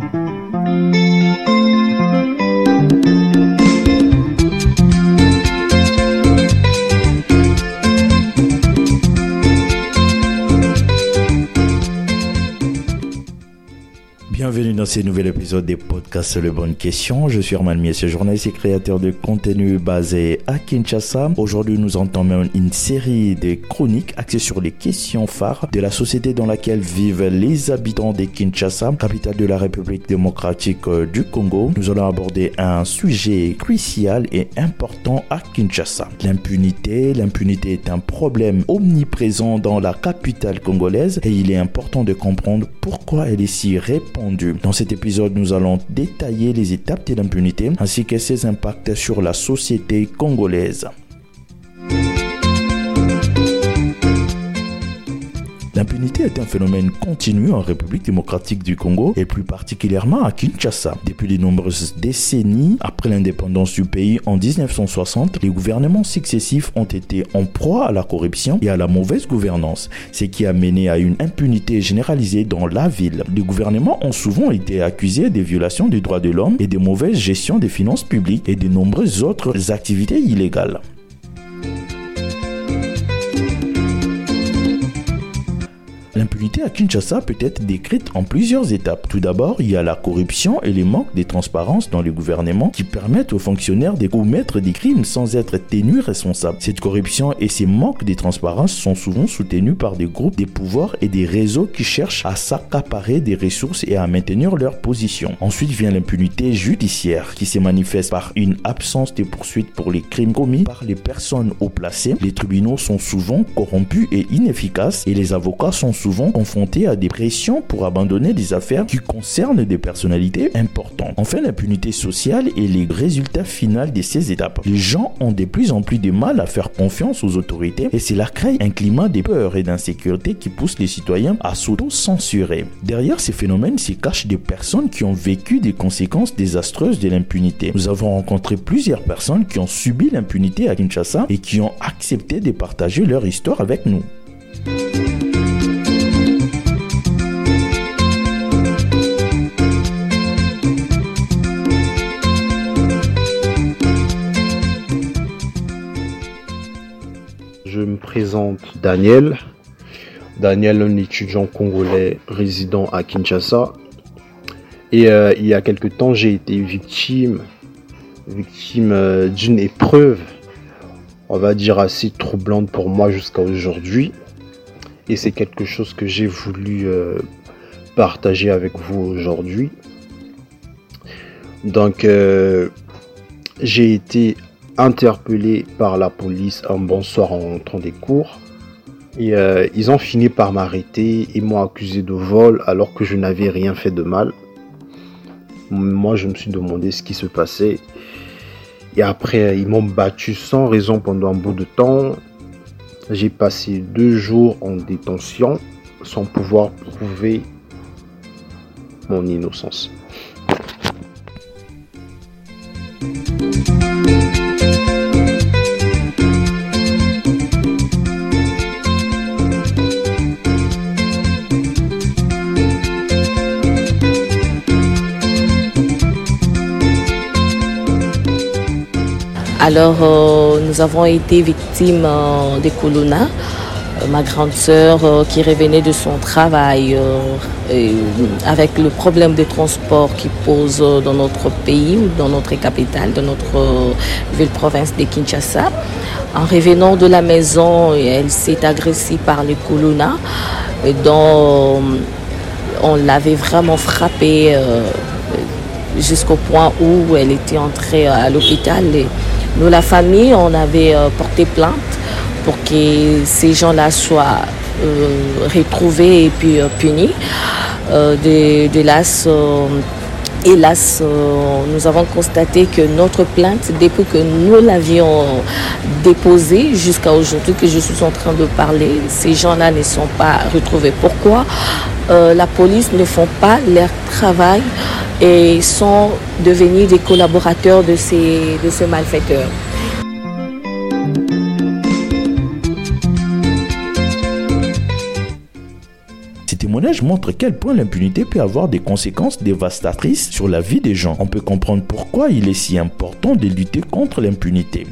thank you. Bienvenue dans ce nouvel épisode des podcasts Les Bonnes Questions. Je suis Armand Miesse, journaliste et créateur de contenu basé à Kinshasa. Aujourd'hui, nous entamons une série de chroniques axées sur les questions phares de la société dans laquelle vivent les habitants de Kinshasa, capitale de la République démocratique du Congo. Nous allons aborder un sujet crucial et important à Kinshasa. L'impunité. L'impunité est un problème omniprésent dans la capitale congolaise et il est important de comprendre pourquoi elle est si répandue dans cet épisode, nous allons détailler les étapes de l'impunité ainsi que ses impacts sur la société congolaise. L'impunité est un phénomène continu en République démocratique du Congo et plus particulièrement à Kinshasa. Depuis de nombreuses décennies, après l'indépendance du pays en 1960, les gouvernements successifs ont été en proie à la corruption et à la mauvaise gouvernance, ce qui a mené à une impunité généralisée dans la ville. Les gouvernements ont souvent été accusés des violations des droits de l'homme et de mauvaise gestion des finances publiques et de nombreuses autres activités illégales. L'impunité à Kinshasa peut être décrite en plusieurs étapes. Tout d'abord, il y a la corruption et les manques de transparence dans les gouvernements qui permettent aux fonctionnaires de commettre des crimes sans être tenus responsables. Cette corruption et ces manques de transparence sont souvent soutenus par des groupes, des pouvoirs et des réseaux qui cherchent à s'accaparer des ressources et à maintenir leur position. Ensuite vient l'impunité judiciaire qui se manifeste par une absence de poursuites pour les crimes commis par les personnes haut placées. Les tribunaux sont souvent corrompus et inefficaces et les avocats sont souvent souvent confrontés à des pressions pour abandonner des affaires qui concernent des personnalités importantes. Enfin, l'impunité sociale est le résultat final de ces étapes. Les gens ont de plus en plus de mal à faire confiance aux autorités et cela crée un climat de peur et d'insécurité qui pousse les citoyens à s'auto-censurer. Derrière ces phénomènes se cachent des personnes qui ont vécu des conséquences désastreuses de l'impunité. Nous avons rencontré plusieurs personnes qui ont subi l'impunité à Kinshasa et qui ont accepté de partager leur histoire avec nous. Daniel. Daniel, un étudiant congolais résident à Kinshasa. Et euh, il y a quelque temps, j'ai été victime, victime euh, d'une épreuve, on va dire assez troublante pour moi jusqu'à aujourd'hui. Et c'est quelque chose que j'ai voulu euh, partager avec vous aujourd'hui. Donc, j'ai été interpellé par la police un bon soir en rentrant des cours. Euh, ils ont fini par m'arrêter et m'ont accusé de vol alors que je n'avais rien fait de mal. Moi, je me suis demandé ce qui se passait. Et après, ils m'ont battu sans raison pendant un bout de temps. J'ai passé deux jours en détention sans pouvoir prouver mon innocence. Alors, euh, nous avons été victimes euh, des colonna. Euh, ma grande sœur qui revenait de son travail avec le problème des transports qui pose dans notre pays, dans notre capitale, dans notre ville-province de Kinshasa. En revenant de la maison, elle s'est agressée par les colonna, dont on l'avait vraiment frappée jusqu'au point où elle était entrée à l'hôpital. Nous, la famille, on avait euh, porté plainte pour que ces gens-là soient euh, retrouvés et puis euh, punis. las, hélas, nous avons constaté que notre plainte, depuis que nous l'avions déposée jusqu'à aujourd'hui que je suis en train de parler, ces gens-là ne sont pas retrouvés. Pourquoi? La police ne font pas leur travail et sont devenus des collaborateurs de ces, de ces malfaiteurs. Témoignage montre quel point l'impunité peut avoir des conséquences dévastatrices sur la vie des gens. On peut comprendre pourquoi il est si important de lutter contre l'impunité.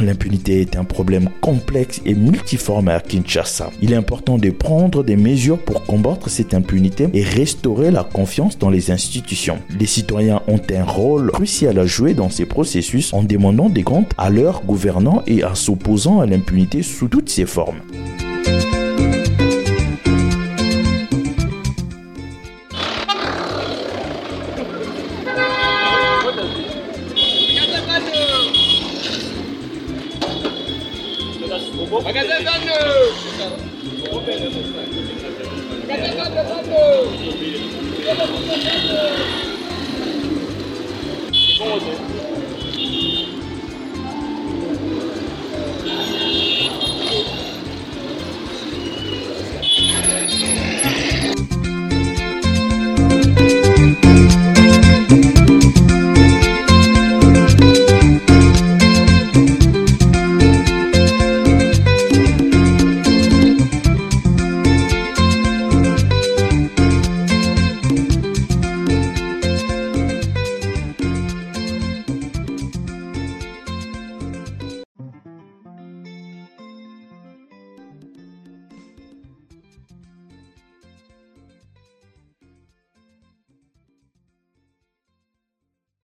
L'impunité est un problème complexe et multiforme à Kinshasa. Il est important de prendre des mesures pour combattre cette impunité et restaurer la confiance dans les institutions. Les citoyens ont un rôle crucial à jouer dans ces processus en demandant des comptes à leurs gouvernants et en s'opposant à l'impunité sous toutes ses formes. Thank you.